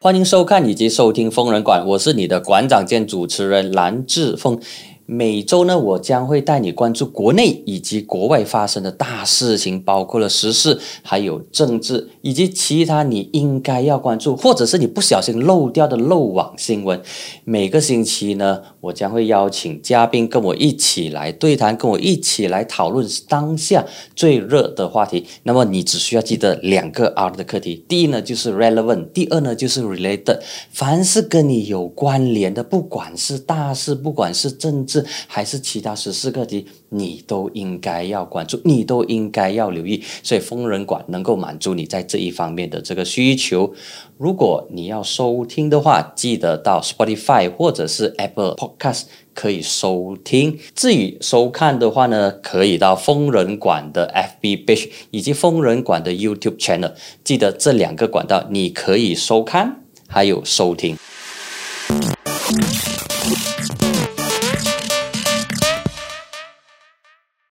欢迎收看以及收听《疯人馆》，我是你的馆长兼主持人蓝志峰。每周呢，我将会带你关注国内以及国外发生的大事情，包括了时事、还有政治以及其他你应该要关注，或者是你不小心漏掉的漏网新闻。每个星期呢，我将会邀请嘉宾跟我一起来对谈，跟我一起来讨论当下最热的话题。那么你只需要记得两个 R 的课题：第一呢就是 relevant，第二呢就是 related。凡是跟你有关联的，不管是大事，不管是政治。是还是其他十四个题，你都应该要关注，你都应该要留意。所以疯人馆能够满足你在这一方面的这个需求。如果你要收听的话，记得到 Spotify 或者是 Apple Podcast 可以收听。至于收看的话呢，可以到疯人馆的 FB page 以及疯人馆的 YouTube channel。记得这两个管道，你可以收看还有收听。